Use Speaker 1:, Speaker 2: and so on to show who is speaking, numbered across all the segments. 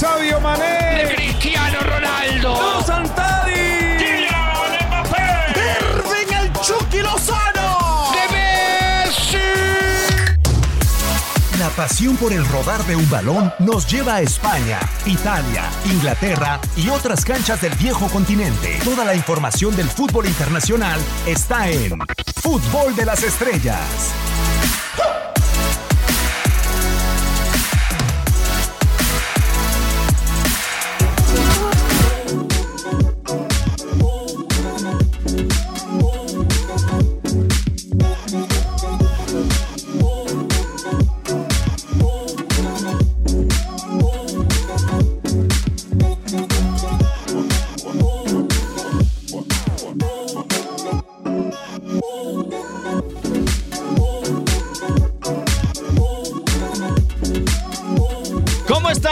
Speaker 1: Sabio Mané.
Speaker 2: De Cristiano Ronaldo.
Speaker 1: ¡No, Santadi!
Speaker 2: Kylian Mbappé.
Speaker 1: ¡Irving el Chucky Lozano!
Speaker 2: De Messi.
Speaker 3: La pasión por el rodar de un balón nos lleva a España, Italia, Inglaterra y otras canchas del viejo continente. Toda la información del fútbol internacional está en Fútbol de las Estrellas.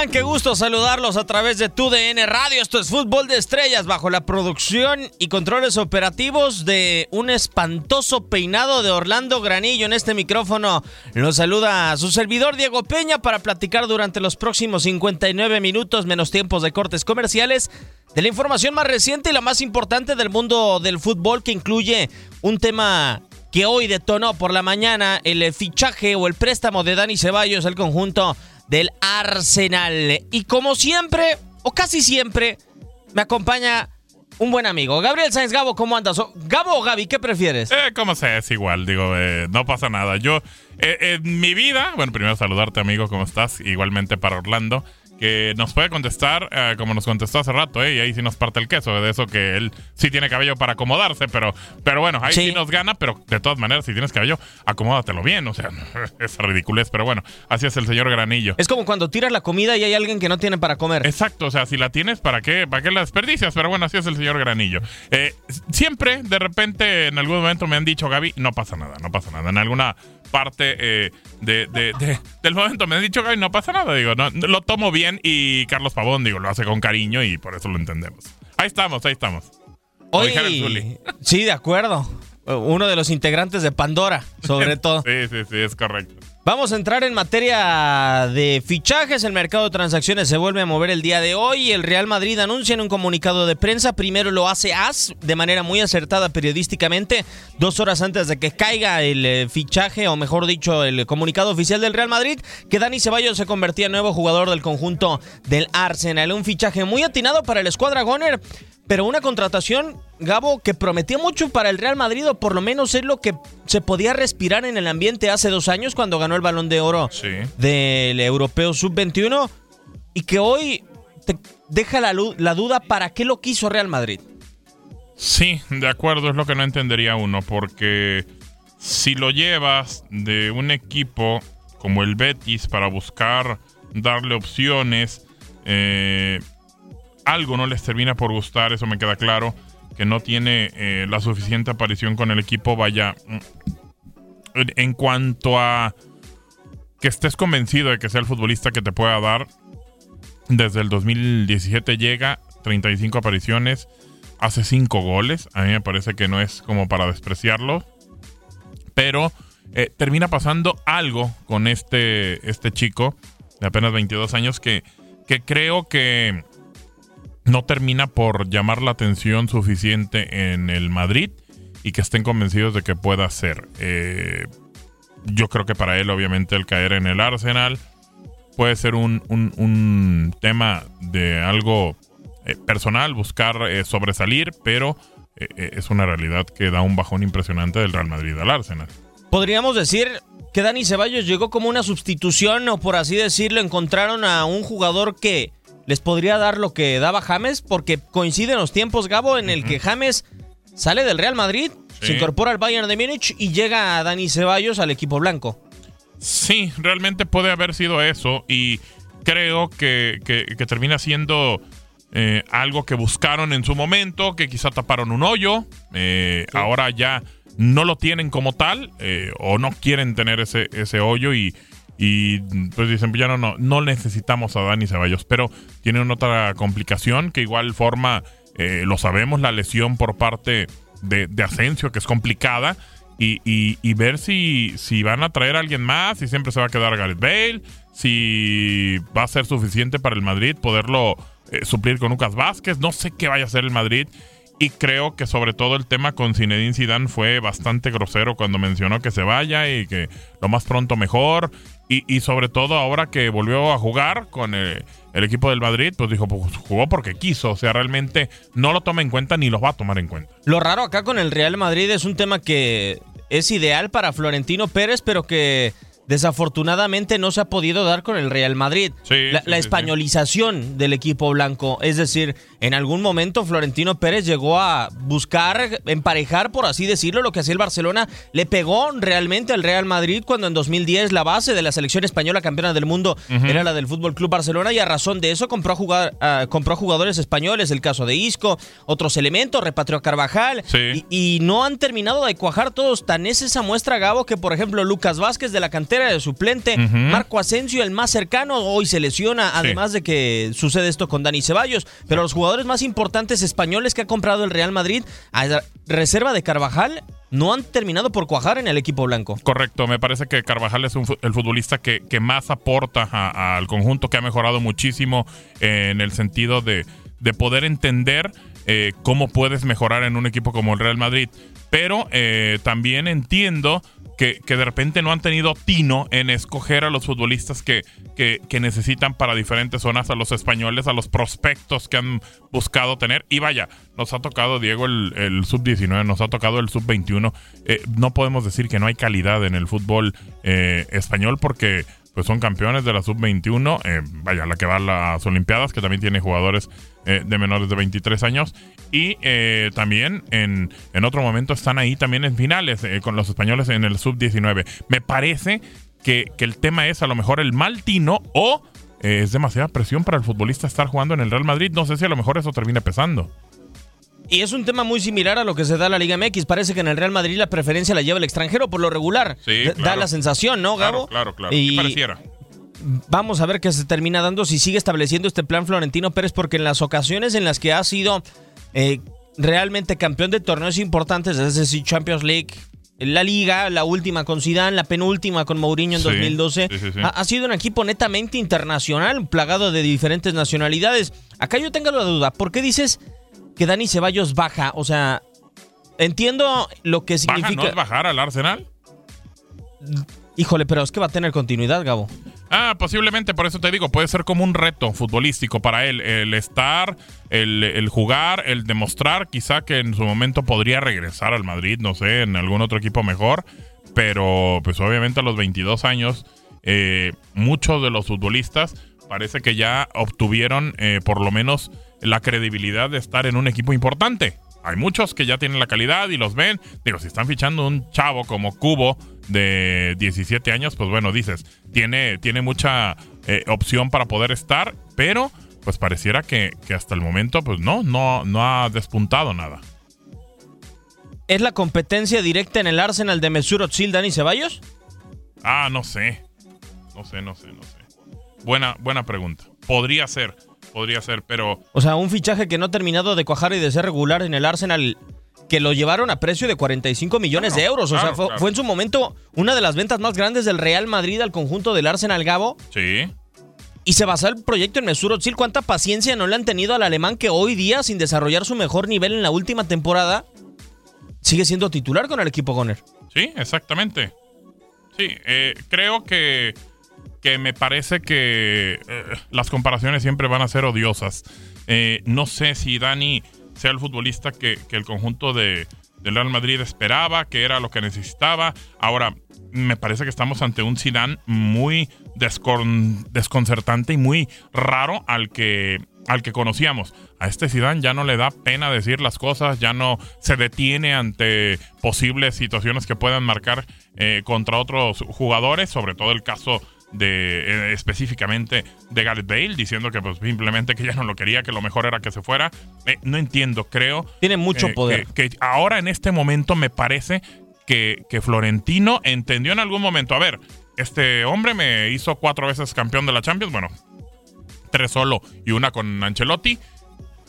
Speaker 4: Qué gusto saludarlos a través de TUDN Radio. Esto es Fútbol de Estrellas bajo la producción y controles operativos de un espantoso peinado de Orlando Granillo. En este micrófono nos saluda su servidor Diego Peña para platicar durante los próximos 59 minutos menos tiempos de cortes comerciales de la información más reciente y la más importante del mundo del fútbol que incluye un tema que hoy detonó por la mañana el fichaje o el préstamo de Dani Ceballos al conjunto del Arsenal. Y como siempre, o casi siempre, me acompaña un buen amigo. Gabriel Sáenz Gabo, ¿cómo andas? Gabo o Gaby, ¿qué prefieres?
Speaker 5: Eh, como sea, es igual, digo, eh, no pasa nada. Yo, eh, en mi vida, bueno, primero saludarte, amigo, ¿cómo estás? Igualmente para Orlando, que nos puede contestar eh, como nos contestó hace rato, ¿eh? Y ahí sí nos parte el queso, de eso que él sí tiene cabello para acomodarse, pero, pero bueno, ahí sí.
Speaker 4: Sí.
Speaker 5: nos gana, pero de todas maneras, si tienes cabello, acomódatelo bien, o sea, esa ridiculez, pero bueno, así es el señor Granillo.
Speaker 4: Es como cuando tiras la comida y hay alguien que no tiene para comer.
Speaker 5: Exacto, o sea, si la tienes, ¿para qué, ¿para qué la desperdicias? Pero bueno, así es el señor Granillo. Eh, siempre, de repente, en algún momento me han dicho, Gaby, no pasa nada, no pasa nada. En alguna parte eh, de, de- de- del momento me han dicho, Gaby, no pasa nada. Digo, no, lo tomo bien y Carlos Pavón, digo, lo hace con cariño y por eso lo entendemos. Ahí estamos, ahí estamos.
Speaker 4: Hoy, sí, de acuerdo. Uno de los integrantes de Pandora, sobre todo.
Speaker 5: Sí, sí, sí, es correcto.
Speaker 4: Vamos a entrar en materia de fichajes. El mercado de transacciones se vuelve a mover el día de hoy. El Real Madrid anuncia en un comunicado de prensa. Primero lo hace AS de manera muy acertada periodísticamente, dos horas antes de que caiga el eh, fichaje, o mejor dicho, el comunicado oficial del Real Madrid, que Dani Ceballos se convertía en nuevo jugador del conjunto del Arsenal. Un fichaje muy atinado para el escuadra Goner. Pero una contratación, Gabo, que prometía mucho para el Real Madrid, o por lo menos es lo que se podía respirar en el ambiente hace dos años cuando ganó el balón de oro
Speaker 5: Sí.
Speaker 4: del Europeo Sub-21 y que hoy te deja la duda para qué lo quiso Real Madrid.
Speaker 5: Sí, de acuerdo, es lo que no entendería uno, porque si lo llevas de un equipo como el Betis para buscar darle opciones, eh, algo no les termina por gustar, eso me queda claro, que no tiene eh, la suficiente aparición con el equipo, vaya, mm, en- cuanto a que estés convencido de que sea el futbolista que te pueda dar, desde el 2017 llega, 35 apariciones, hace 5 goles. A mí me parece que no es como para despreciarlo. Pero eh, termina pasando algo con este, este chico de apenas 22 años que, que creo que no termina por llamar la atención suficiente en el Madrid y que estén convencidos de que pueda ser. Eh, yo creo que para él, obviamente, el caer en el Arsenal puede ser un, un- un tema de algo eh, personal, buscar eh, sobresalir, pero eh, es una realidad que da un bajón impresionante del Real Madrid al Arsenal.
Speaker 4: Podríamos decir que Dani Ceballos llegó como una sustitución o por así decirlo, encontraron a un jugador que les podría dar lo que daba James porque coinciden los tiempos, Gabo, en el que James sale del Real Madrid,
Speaker 5: Sí.
Speaker 4: se incorpora al Bayern de Múnich y llega a Dani Ceballos al equipo blanco.
Speaker 5: Sí, realmente puede haber sido eso y creo que, que- que termina siendo eh, algo que buscaron en su momento, que quizá taparon un hoyo, eh, ahora ya no lo tienen como tal eh, o no quieren tener ese, ese hoyo y, y, pues dicen, ya no, no, no necesitamos a Dani Ceballos, pero tiene una otra complicación que igual forma, eh, lo sabemos, la lesión por parte de, de Asensio, que es complicada, y, y- y ver si, si van a traer a alguien más, si siempre se va a quedar Gareth Bale, si va a ser suficiente para el Madrid poderlo eh, suplir con Lucas Vázquez. No sé qué vaya a hacer el Madrid. Y creo que sobre todo el tema con Zinedine Zidane fue bastante grosero cuando mencionó que se vaya y que lo más pronto mejor. Y, sobre todo ahora que volvió a jugar con el, equipo del Madrid, pues dijo, pues jugó porque quiso. O sea, realmente no lo toma en cuenta ni lo va a tomar en cuenta.
Speaker 4: Lo raro acá con el Real Madrid es un tema que es ideal para Florentino Pérez, pero que desafortunadamente no se ha podido dar con el Real Madrid. la, españolización del equipo blanco. Es decir, en algún momento Florentino Pérez llegó a buscar emparejar, por así decirlo, lo que hacía el Barcelona. Le pegó realmente al Real Madrid cuando en 2010 la base de la selección española campeona del mundo era la del Fútbol Club Barcelona y a razón de eso compró a, jugar, compró jugadores españoles, el caso de Isco, otros elementos, repatrió a Carvajal y, no han terminado de cuajar todos. Tan es esa muestra, Gabo, que por ejemplo Lucas Vázquez de la cantera de suplente. Marco Asensio, el más cercano, hoy se lesiona, además de que sucede esto con Dani Ceballos. Pero los jugadores más importantes españoles que ha comprado el Real Madrid, a reserva de Carvajal, no han terminado por cuajar en el equipo blanco.
Speaker 5: Correcto, me parece que Carvajal es el futbolista que, que más aporta al conjunto, que ha mejorado muchísimo en el sentido de, de poder entender eh, cómo puedes mejorar en un equipo como el Real Madrid. Pero eh, también entiendo que, de repente no han tenido tino en escoger a los futbolistas que, que, necesitan para diferentes zonas, a los españoles, a los prospectos que han buscado tener. Y vaya, nos ha tocado, Diego, el, sub-19, nos ha tocado el sub-21. Eh, no podemos decir que no hay calidad en el fútbol eh, español porque pues son campeones de la sub-21, eh, vaya, la que va a las Olimpiadas, que también tiene jugadores eh, de menores de 23 años, y eh, también en, en, otro momento están ahí también en finales con los españoles en el sub-19. Me parece que, que, el tema es a lo mejor el mal tino o es demasiada presión para el futbolista estar jugando en el Real Madrid. No sé si a lo mejor eso termine pesando.
Speaker 4: Y es un tema muy similar a lo que se da en la Liga MX. Parece que en el Real Madrid la preferencia la lleva el extranjero por lo regular.
Speaker 5: Sí,
Speaker 4: Da la sensación, ¿no, Gabo?
Speaker 5: Claro, claro, Y pareciera.
Speaker 4: Vamos a ver qué se termina dando si sigue estableciendo este plan Florentino Pérez, porque en las ocasiones en las que ha sido eh, realmente campeón de torneos importantes, es decir, Champions League, la liga, la última con Zidane, la penúltima con Mourinho en 2012, ha, ha, sido un equipo netamente internacional, plagado de diferentes nacionalidades. Acá yo tengo la duda, ¿por qué dices que Dani Ceballos baja. O sea, entiendo lo que significa.
Speaker 5: ¿Baja, ¿No es bajar al Arsenal?
Speaker 4: Híjole, pero es que va a tener continuidad, Gabo.
Speaker 5: Ah, posiblemente, por eso te digo, puede ser como un reto futbolístico para él. El estar, el, jugar, el demostrar, quizá que en su momento podría regresar al Madrid, no sé, en algún otro equipo mejor. Pero, pues obviamente a los 22 años, eh, muchos de los futbolistas parece que ya obtuvieron eh, por lo menos la credibilidad de estar en un equipo importante. Hay muchos que ya tienen la calidad y los ven. Digo, si están fichando un chavo como Cubo de 17 años, pues bueno, dices, tiene, tiene mucha eh, opción para poder estar, pero pues pareciera que, hasta el momento, pues no, no, no ha despuntado nada.
Speaker 4: ¿Es la competencia directa en el Arsenal de Mesut Özil, Dani Ceballos?
Speaker 5: Ah, no sé. No sé, no sé, no sé. Buena, buena pregunta. Podría ser podría ser, pero...
Speaker 4: O sea, un fichaje que no ha terminado de cuajar y de ser regular en el Arsenal que lo llevaron a precio de 45 millones de euros. O sea, fue, en su momento una de las ventas más grandes del Real Madrid al conjunto del Arsenal Gabo.
Speaker 5: Sí.
Speaker 4: Y se basa el proyecto en Mesut Özil. ¿Cuánta paciencia no le han tenido al alemán que hoy día, sin desarrollar su mejor nivel en la última temporada, sigue siendo titular con el equipo Goner?
Speaker 5: Sí, exactamente. Sí, eh, creo que que me parece que eh, las comparaciones siempre van a ser odiosas. Eh, no sé si Dani sea el futbolista que, el conjunto de, del Real Madrid esperaba, que era lo que necesitaba. Ahora, me parece que estamos ante un Zidane muy desconcertante y muy raro al que, al que conocíamos. A este Zidane ya no le da pena decir las cosas, ya no se detiene ante posibles situaciones que puedan marcar eh, contra otros jugadores, sobre todo el caso de eh, específicamente de Gareth Bale, diciendo que pues simplemente que ya no lo quería, que lo mejor era que se fuera. Eh, no entiendo, creo.
Speaker 4: Tiene mucho
Speaker 5: eh,
Speaker 4: poder.
Speaker 5: Que, ahora en este momento me parece que, que Florentino entendió en algún momento, a ver, este hombre me hizo cuatro veces campeón de la Champions, bueno, tres solo y una con Ancelotti.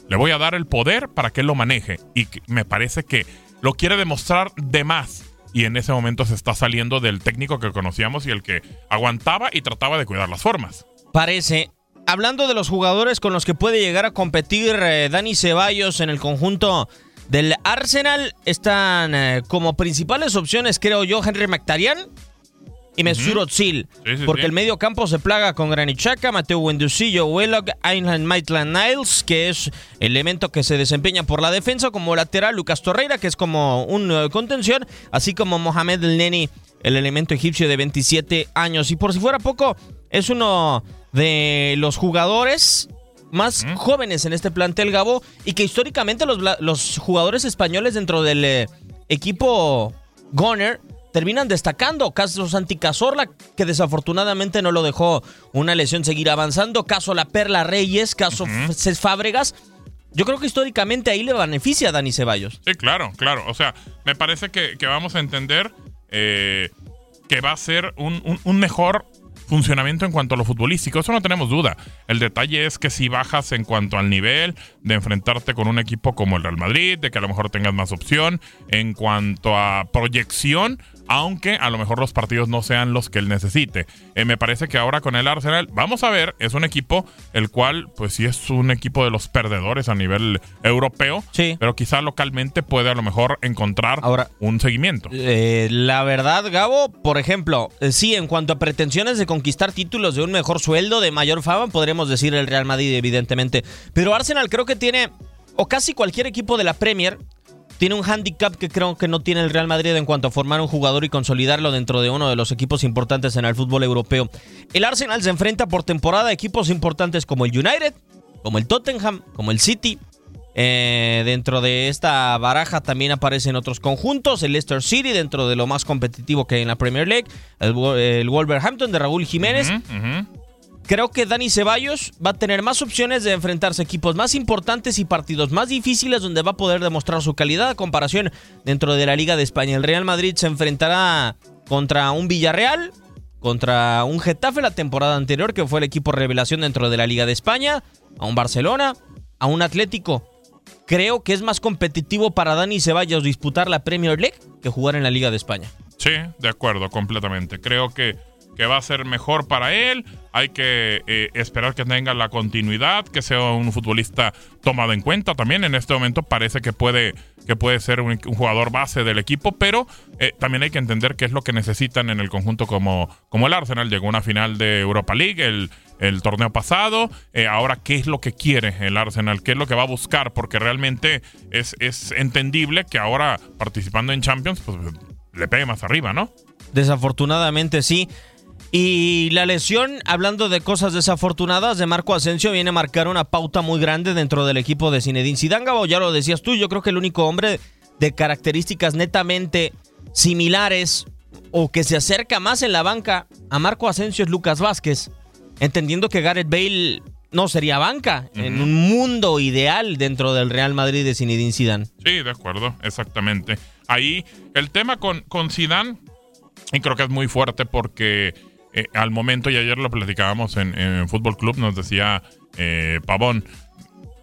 Speaker 5: Le voy a dar el poder para que él lo maneje. Y me parece que lo quiere demostrar de más y en ese momento se está saliendo del técnico que conocíamos y el que aguantaba y trataba de cuidar las formas.
Speaker 4: Parece. Hablando de los jugadores con los que puede llegar a competir eh, Dani Ceballos en el conjunto del Arsenal, están eh, como principales opciones, creo yo, Henry Mkhitaryan y.
Speaker 5: Sí, sí,
Speaker 4: porque
Speaker 5: sí.
Speaker 4: el medio campo se plaga con Granit Xhaka, Mateo Wendusillo, Wellock, Einland Maitland Niles, que es elemento que se desempeña por la defensa, como lateral Lucas Torreira, que es como un eh, contención, así como Mohamed El Neni, el elemento egipcio de 27 años. Y por si fuera poco, es uno de los jugadores más jóvenes en este plantel Gabo y que históricamente los, los jugadores españoles dentro del eh, equipo Goner terminan destacando. Caso Santi Cazorla, que desafortunadamente no lo dejó una lesión seguir avanzando. Caso La Perla Reyes, caso Cés Fábregas. Yo creo que históricamente ahí le beneficia a Dani Ceballos.
Speaker 5: Sí, claro, claro. O sea, me parece que, que vamos a entender eh, que va a ser un, un- un mejor funcionamiento en cuanto a lo futbolístico. Eso no tenemos duda. El detalle es que si bajas en cuanto al nivel de enfrentarte con un equipo como el Real Madrid, de que a lo mejor tengas más opción, en cuanto a proyección, aunque a lo mejor los partidos no sean los que él necesite. Eh, me parece que ahora con el Arsenal, vamos a ver, es un equipo el cual, pues sí es un equipo de los perdedores a nivel europeo,
Speaker 4: Sí.
Speaker 5: pero quizá localmente puede a lo mejor encontrar
Speaker 4: Ahora-
Speaker 5: un seguimiento.
Speaker 4: Eh, la verdad, Gabo, por ejemplo, eh, sí, en cuanto a pretensiones de conquistar títulos de un mejor sueldo, de mayor fama, podremos decir el Real Madrid, evidentemente. Pero Arsenal creo que tiene, o casi cualquier equipo de la Premier, tiene un handicap que creo que no tiene el Real Madrid en cuanto a formar un jugador y consolidarlo dentro de uno de los equipos importantes en el fútbol europeo. El Arsenal se enfrenta por temporada a equipos importantes como el United, como el Tottenham, como el City, eh, dentro de esta baraja también aparecen otros conjuntos, el Leicester City dentro de lo más competitivo que hay en la Premier League, el, Wo- el Wolverhampton de Raúl Jiménez.
Speaker 5: Ujú.
Speaker 4: Creo que Dani Ceballos va a tener más opciones de enfrentarse a equipos más importantes y partidos más difíciles donde va a poder demostrar su calidad a comparación dentro de la Liga de España. El Real Madrid se enfrentará contra un Villarreal, contra un Getafe la temporada anterior, que fue el equipo revelación dentro de la Liga de España, a un Barcelona, a un Atlético. Creo que es más competitivo para Dani Ceballos disputar la Premier League que jugar en la Liga de España.
Speaker 5: Sí, de acuerdo, completamente. Creo que, que va a ser mejor para él. Hay que eh, esperar que tenga la continuidad, que sea un futbolista tomado en cuenta también. En este momento parece que puede, que puede ser un, jugador base del equipo, pero eh, también hay que entender qué es lo que necesitan en el conjunto como, como el Arsenal. Llegó una final de Europa League el, el torneo pasado. Eh, ahora, ¿qué es lo que quiere el Arsenal? ¿Qué es lo que va a buscar? Porque realmente es, es entendible que ahora participando en Champions, pues le pegue más arriba, ¿no?
Speaker 4: Desafortunadamente sí. Y la lesión, hablando de cosas desafortunadas, de Marco Asensio viene a marcar una pauta muy grande dentro del equipo de Zinedine Zidane. Gabo, ya lo decías tú, yo creo que el único hombre de características netamente similares o que se acerca más en la banca a Marco Asensio es Lucas Vázquez, entendiendo que Gareth Bale no sería banca en un mundo ideal dentro del Real Madrid de Zinedine Zidane.
Speaker 5: Sí, de acuerdo, exactamente. Ahí el tema con, con Zidane, y creo que es muy fuerte porque eh, al momento, y ayer lo platicábamos en, en Fútbol Club, nos decía eh, Pavón,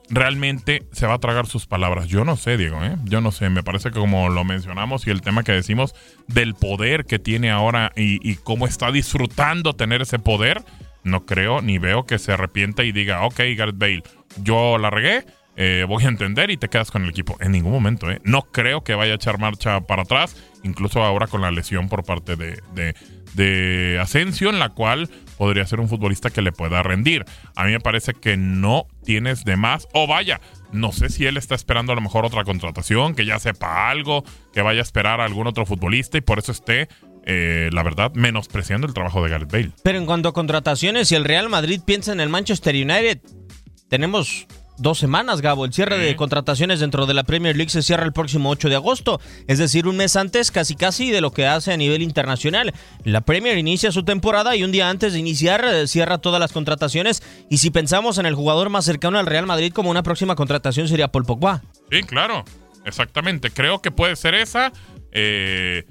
Speaker 5: realmente se va a tragar sus palabras. Yo no sé, Diego, ¿eh? yo no sé. Me parece que como lo mencionamos y el tema que decimos del poder que tiene ahora y, cómo está disfrutando tener ese poder, no creo ni veo que se arrepienta y diga, ok, Gareth Bale, yo la regué, eh, voy a entender y te quedas con el equipo. En ningún momento, ¿eh? No creo que vaya a echar marcha para atrás, incluso ahora con la lesión por parte de, de Asensio, en la cual podría ser un futbolista que le pueda rendir. A mí me parece que no tienes de más, o vaya, no sé si él está esperando a lo mejor otra contratación, que ya sepa algo, que vaya a esperar a algún otro futbolista y por eso esté, eh, la verdad, menospreciando el trabajo de Gareth Bale.
Speaker 4: Pero en cuanto a contrataciones, si el Real Madrid piensa en el Manchester United, tenemos dos semanas, Gabo. El cierre de contrataciones dentro de la Premier League se cierra el próximo 8 de agosto, es decir, un mes antes casi casi de lo que hace a nivel internacional. La Premier inicia su temporada y un día antes de iniciar eh, cierra todas las contrataciones y si pensamos en el jugador más cercano al Real Madrid como una próxima contratación sería Paul Pogba.
Speaker 5: Sí, claro, exactamente. Creo que puede ser esa. eh,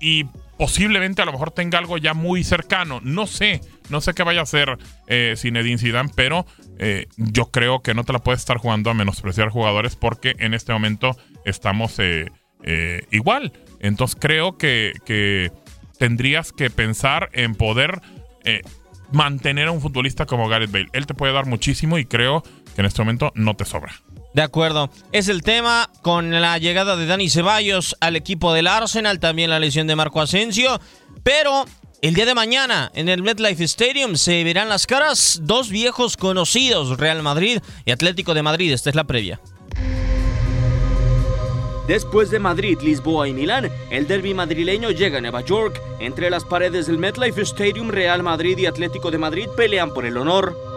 Speaker 5: y posiblemente a lo mejor tenga algo ya muy cercano. No sé, no sé qué vaya a hacer eh, Zidane, pero eh, yo creo que no te la puedes estar jugando a menospreciar jugadores porque en este momento estamos eh, eh, igual. Entonces creo que, que tendrías que pensar en poder mantener a un futbolista como Gareth Bale. Él te puede dar muchísimo y creo que en este momento no te sobra.
Speaker 4: De acuerdo. Es el tema con la llegada de Dani Ceballos al equipo del Arsenal, también la lesión de Marco Asensio. Pero el día de mañana en el MetLife Stadium se verán las caras dos viejos conocidos, Real Madrid y Atlético de Madrid. Esta es la previa.
Speaker 6: Después de Madrid, Lisboa y Milán, el derby madrileño llega a Nueva York. Entre las paredes del MetLife Stadium, Real Madrid y Atlético de Madrid pelean por el honor.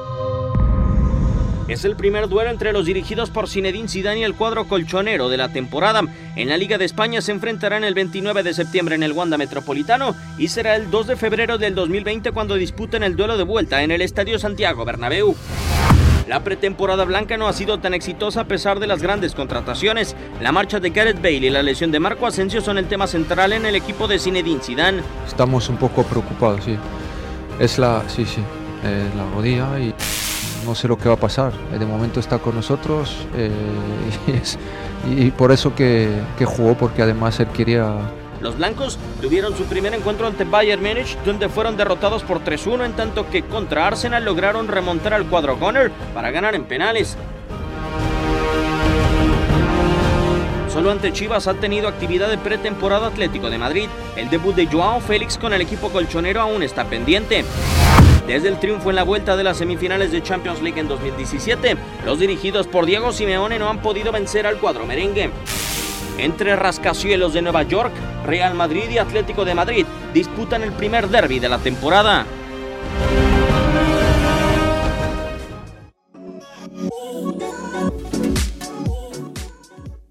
Speaker 6: Es el primer duelo entre los dirigidos por Zinedine Zidane y el cuadro colchonero de la temporada. En la Liga de España se enfrentarán el 29 de septiembre en el Wanda Metropolitano y será el 2 de febrero del 2020 cuando disputen el duelo de vuelta en el Estadio Santiago Bernabéu. La pretemporada blanca no ha sido tan exitosa a pesar de las grandes contrataciones. La marcha de Gareth Bale y la lesión de Marco Asensio son el tema central en el equipo de Zinedine Zidane.
Speaker 7: Estamos un poco preocupados, sí. Es la, sí, sí, eh, la rodilla y no sé lo que va a pasar. De momento está con nosotros eh, y, por eso que, que jugó, porque además él quería
Speaker 6: Los blancos tuvieron su primer encuentro ante Bayern Múnich, donde fueron derrotados por 3-1, en tanto que contra Arsenal lograron remontar al cuadro Gunner para ganar en penales. Solo ante Chivas ha tenido actividad de pretemporada Atlético de Madrid. El debut de Joao Félix con el equipo colchonero aún está pendiente. Desde el triunfo en la vuelta de las semifinales de Champions League en 2017, los dirigidos por Diego Simeone no han podido vencer al cuadro merengue. Entre rascacielos de Nueva York, Real Madrid y Atlético de Madrid disputan el primer derby de la temporada.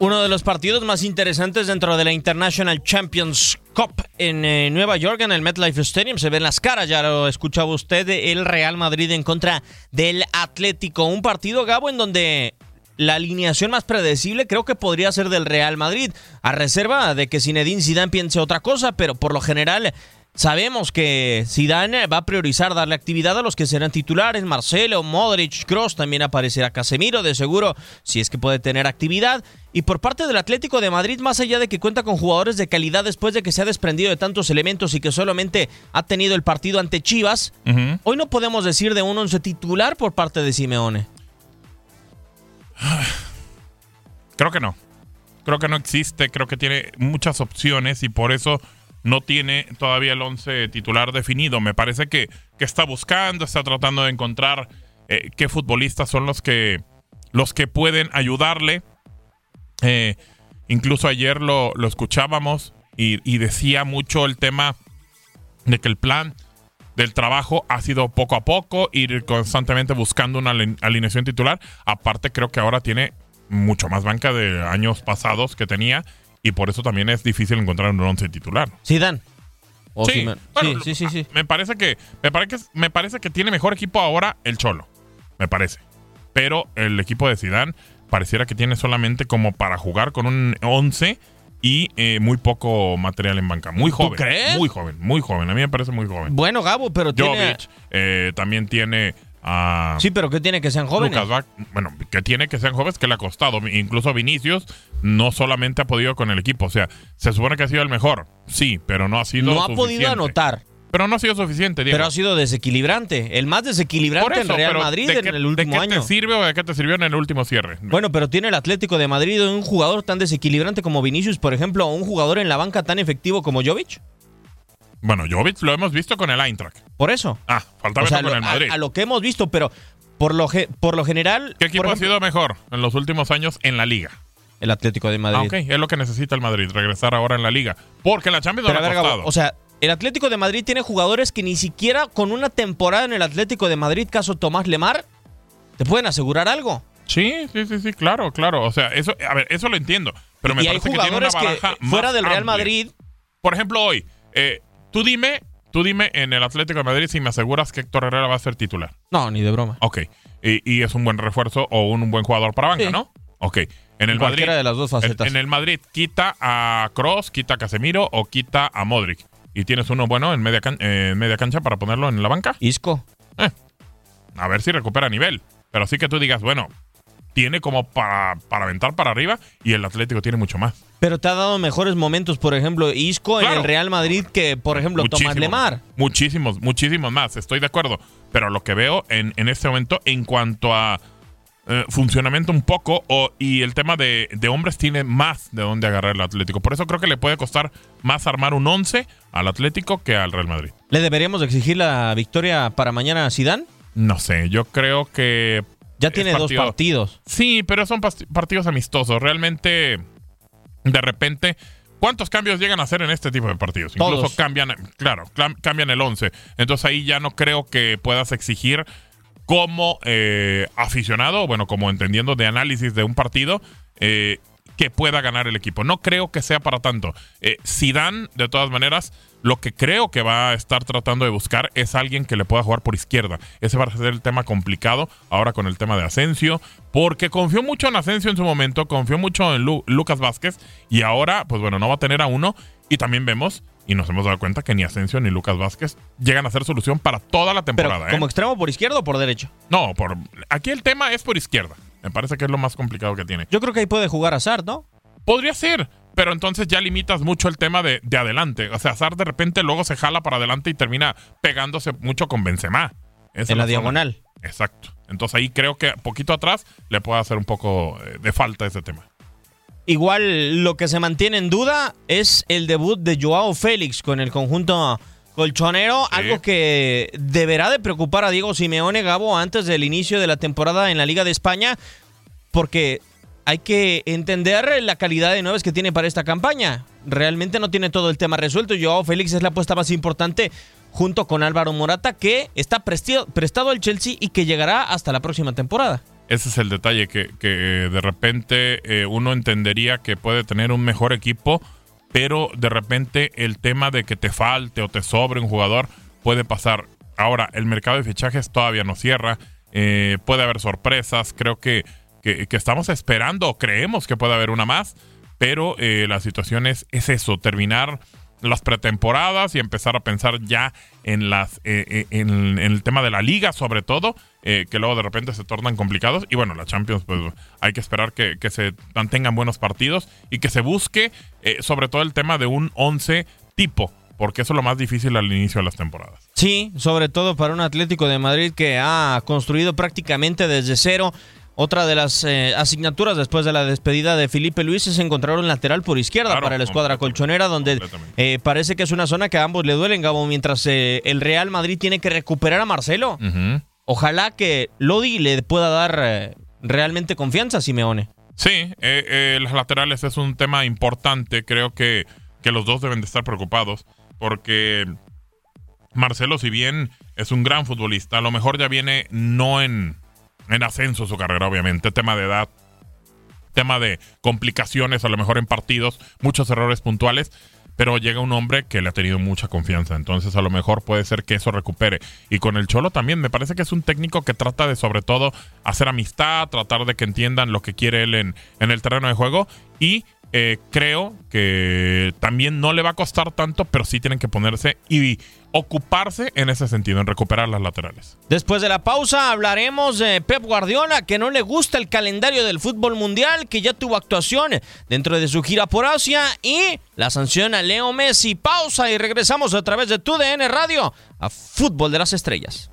Speaker 4: Uno de los partidos más interesantes dentro de la International Champions Cup en eh, Nueva York, en el MetLife Stadium. Se ven las caras, ya lo escuchaba usted, el Real Madrid en contra del Atlético. Un partido, Gabo, en donde la alineación más predecible creo que podría ser del Real Madrid, a reserva de que Zinedine Zidane piense otra cosa, pero por lo general sabemos que Zidane va a priorizar darle actividad a los que serán titulares, Marcelo, Modric, Kroos, también aparecerá Casemiro, de seguro, si es que puede tener actividad. Y por parte del Atlético de Madrid, más allá de que cuenta con jugadores de calidad después de que se ha desprendido de tantos elementos y que solamente ha tenido el partido ante Chivas, hoy no podemos decir de un once titular por parte de Simeone.
Speaker 5: Creo que no. Creo que no existe. Creo que tiene muchas opciones y por eso no tiene todavía el 11 titular definido. Me parece que, que está buscando, está tratando de encontrar eh, qué futbolistas son los que, los que pueden ayudarle. Eh, incluso ayer lo, lo escuchábamos y, decía mucho el tema de que el plan del trabajo ha sido poco a poco, ir constantemente buscando una aline- alineación titular. Aparte, creo que ahora tiene mucho más banca de años pasados que tenía y por eso también es difícil encontrar un once titular.
Speaker 4: Zidane.
Speaker 5: Sí, bueno,
Speaker 4: sí, sí, sí, sí.
Speaker 5: Me parece que me parece me parece que tiene mejor equipo ahora el Cholo. Me parece. Pero el equipo de Zidane pareciera que tiene solamente como para jugar con un 11 y eh, muy poco material en banca. Muy joven.
Speaker 4: crees?
Speaker 5: Muy joven, muy joven. A mí me parece muy joven.
Speaker 4: Bueno, Gabo, pero tiene...
Speaker 5: Jovic eh, también tiene a
Speaker 4: Sí, pero ¿qué tiene que sean jóvenes?
Speaker 5: Lucas bueno, que tiene que sean jóvenes que le ha costado. Incluso Vinicius no solamente ha podido con el equipo. O sea, se supone que ha sido el mejor. Sí, pero no ha sido
Speaker 4: no ha podido anotar,
Speaker 5: Pero no ha sido suficiente, Diego.
Speaker 4: pero ha sido desequilibrante. El más desequilibrante
Speaker 5: eso,
Speaker 4: en Real Madrid
Speaker 5: ¿de
Speaker 4: en el último
Speaker 5: ¿De qué
Speaker 4: año.
Speaker 5: te sirve o de qué te sirvió en el último cierre?
Speaker 4: Bueno, pero tiene el Atlético de Madrid un jugador tan desequilibrante como Vinicius, por ejemplo, o un jugador en la banca tan efectivo como Jovic.
Speaker 5: Bueno, Jovic lo hemos visto con el Eintracht.
Speaker 4: Por eso.
Speaker 5: Ah, faltaba
Speaker 4: O sea,
Speaker 5: con
Speaker 4: lo-
Speaker 5: el Madrid.
Speaker 4: a, a lo que hemos visto, pero por lo, ge- por lo general.
Speaker 5: ¿Qué equipo
Speaker 4: por
Speaker 5: ha
Speaker 4: ejemplo,
Speaker 5: sido mejor en los últimos años en la liga?
Speaker 4: El Atlético de Madrid.
Speaker 5: Ah, ok, es lo que necesita el Madrid, regresar ahora en la liga. Porque la Champions
Speaker 4: Pero
Speaker 5: no
Speaker 4: ver,
Speaker 5: ha costado.
Speaker 4: o sea, el Atlético de Madrid tiene jugadores que ni siquiera con una temporada en el Atlético de Madrid, caso Tomás Lemar, te pueden asegurar algo.
Speaker 5: Sí, sí, sí, sí, claro, claro. O sea, eso, a ver, eso lo entiendo. Pero me
Speaker 4: y hay
Speaker 5: parece que tiene una
Speaker 4: jugadores que,
Speaker 5: baraja
Speaker 4: fuera
Speaker 5: más
Speaker 4: del Real
Speaker 5: amplia.
Speaker 4: Madrid,
Speaker 5: Por ejemplo, hoy, eh, tú dime, tú dime en el Atlético de Madrid si me aseguras que Héctor Herrera va a ser titular.
Speaker 4: no, ni de broma.
Speaker 5: Ok. Y, y es un buen refuerzo o un buen jugador para banca,
Speaker 4: Sí.
Speaker 5: ¿no? Ok. En el Madrid.
Speaker 4: De las dos facetas.
Speaker 5: En, en el Madrid, quita a Cross, quita a Casemiro o quita a Modric. Y tienes uno bueno en media, can- eh, en media cancha para ponerlo en la banca.
Speaker 4: Isco.
Speaker 5: A ver si recupera nivel. Pero sí que tú digas, bueno, tiene como para, para aventar para arriba y el Atlético tiene mucho más.
Speaker 4: Pero te ha dado mejores momentos, por ejemplo, Isco en el Real Madrid que, por ejemplo, Tomás
Speaker 5: Muchísimos,
Speaker 4: Lemar.
Speaker 5: Muchísimos, muchísimos más, estoy de acuerdo. Pero lo que veo en, en este momento en cuanto a eh, funcionamiento un poco o, y el tema de, de hombres tiene más de dónde agarrar el Atlético. Por eso creo que le puede costar más armar un 11 al Atlético que al Real Madrid.
Speaker 4: ¿Le deberíamos exigir la victoria para mañana a Zidane?
Speaker 5: No sé, yo creo que...
Speaker 4: Ya tiene dos
Speaker 5: partido-
Speaker 4: partidos.
Speaker 5: Sí, pero son partidos amistosos. Realmente, de repente, ¿cuántos cambios llegan a hacer en este tipo de partidos?
Speaker 4: Todos.
Speaker 5: Incluso cambian, claro, cambian el 11. Entonces ahí ya no creo que puedas exigir como eh, aficionado, bueno, como entendiendo de análisis de un partido, eh, que pueda ganar el equipo. No creo que sea para tanto. Eh, Zidane, de todas maneras, lo que creo que va a estar tratando de buscar es alguien que le pueda jugar por izquierda. Ese va a ser el tema complicado ahora con el tema de Asensio, porque confió mucho en Asensio en su momento, confió mucho en Lu- Lucas Vázquez y ahora, pues bueno, no va a tener a uno. Y también vemos, y nos hemos dado cuenta que ni Asensio ni Lucas Vázquez llegan a ser solución para toda la
Speaker 4: Pero,
Speaker 5: temporada. ¿eh?
Speaker 4: ¿como extremo por izquierda o por derecho?
Speaker 5: No, por aquí el tema es por izquierda. Me parece que es lo más complicado que tiene.
Speaker 4: Yo creo que ahí puede jugar Hazard, ¿no?
Speaker 5: Podría ser, pero entonces ya limitas mucho el tema de, de adelante. O sea, Hazard de repente luego se jala para adelante y termina pegándose mucho con Benzema. Esa
Speaker 4: En la diagonal.
Speaker 5: Exacto. Entonces ahí creo que poquito atrás le puede hacer un poco eh, de falta ese tema.
Speaker 4: Igual lo que se mantiene en duda es el debut de Joao Félix con el conjunto colchonero,
Speaker 5: Sí.
Speaker 4: algo que deberá de preocupar a Diego Simeone Gabo antes del inicio de la temporada en la Liga de España, porque hay que entender la calidad de nueve que tiene para esta campaña. Realmente no tiene todo el tema resuelto. Joao Félix es la apuesta más importante junto con Álvaro Morata, que está prestado al Chelsea y que llegará hasta la próxima temporada.
Speaker 5: Ese es el detalle que, que, de repente eh, uno entendería que puede tener un mejor equipo, pero de repente el tema de que te falte o te sobre un jugador puede pasar. Ahora, el mercado de fichajes todavía no cierra, eh, puede haber sorpresas, creo que, que, estamos esperando, creemos que puede haber una más, pero eh, la situación es, es eso, terminar las pretemporadas y empezar a pensar ya en las en el tema de la liga sobre todo eh, que luego de repente se tornan complicados y bueno la Champions pues hay que esperar que, que se mantengan buenos partidos y que se busque eh, sobre todo el tema de un 11 tipo porque eso es lo más difícil al inicio de las temporadas
Speaker 4: Sí, sobre todo para un Atlético de Madrid que ha construido prácticamente desde cero. Otra de las eh, asignaturas después de la despedida de Felipe Luis es encontrar un lateral por izquierda
Speaker 5: Claro,
Speaker 4: para la escuadra colchonera, donde eh, parece que es una zona que a ambos le duelen, Gabo, mientras eh, el Real Madrid tiene que recuperar a Marcelo. Ojalá que Lodi le pueda dar eh, realmente confianza a Simeone.
Speaker 5: Sí, eh, eh, los laterales es un tema importante. Creo que, que los dos deben de estar preocupados porque Marcelo, si bien es un gran futbolista, a lo mejor ya viene no en, en ascenso su carrera, obviamente, tema de edad, tema de complicaciones, a lo mejor en partidos, muchos errores puntuales. Pero llega un hombre que le ha tenido mucha confianza, entonces a lo mejor puede ser que eso recupere. Y con el Cholo también, me parece que es un técnico que trata de sobre todo hacer amistad, tratar de que entiendan lo que quiere él en, en el terreno de juego. Y eh, creo que también no le va a costar tanto, pero sí tienen que ponerse y ocuparse en ese sentido, en recuperar las laterales.
Speaker 4: Después de la pausa hablaremos de Pep Guardiola, que no le gusta el calendario del fútbol mundial, que ya tuvo actuación dentro de su gira por Asia y la sanción a Leo Messi. Pausa y regresamos a través de tu DN Radio a Fútbol de las Estrellas.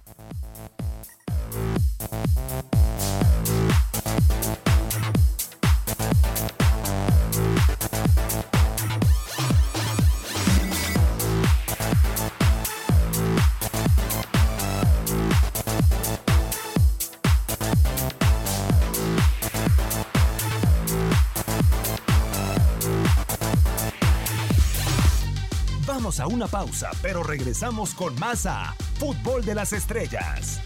Speaker 3: A una pausa, pero regresamos con más a Fútbol de las Estrellas.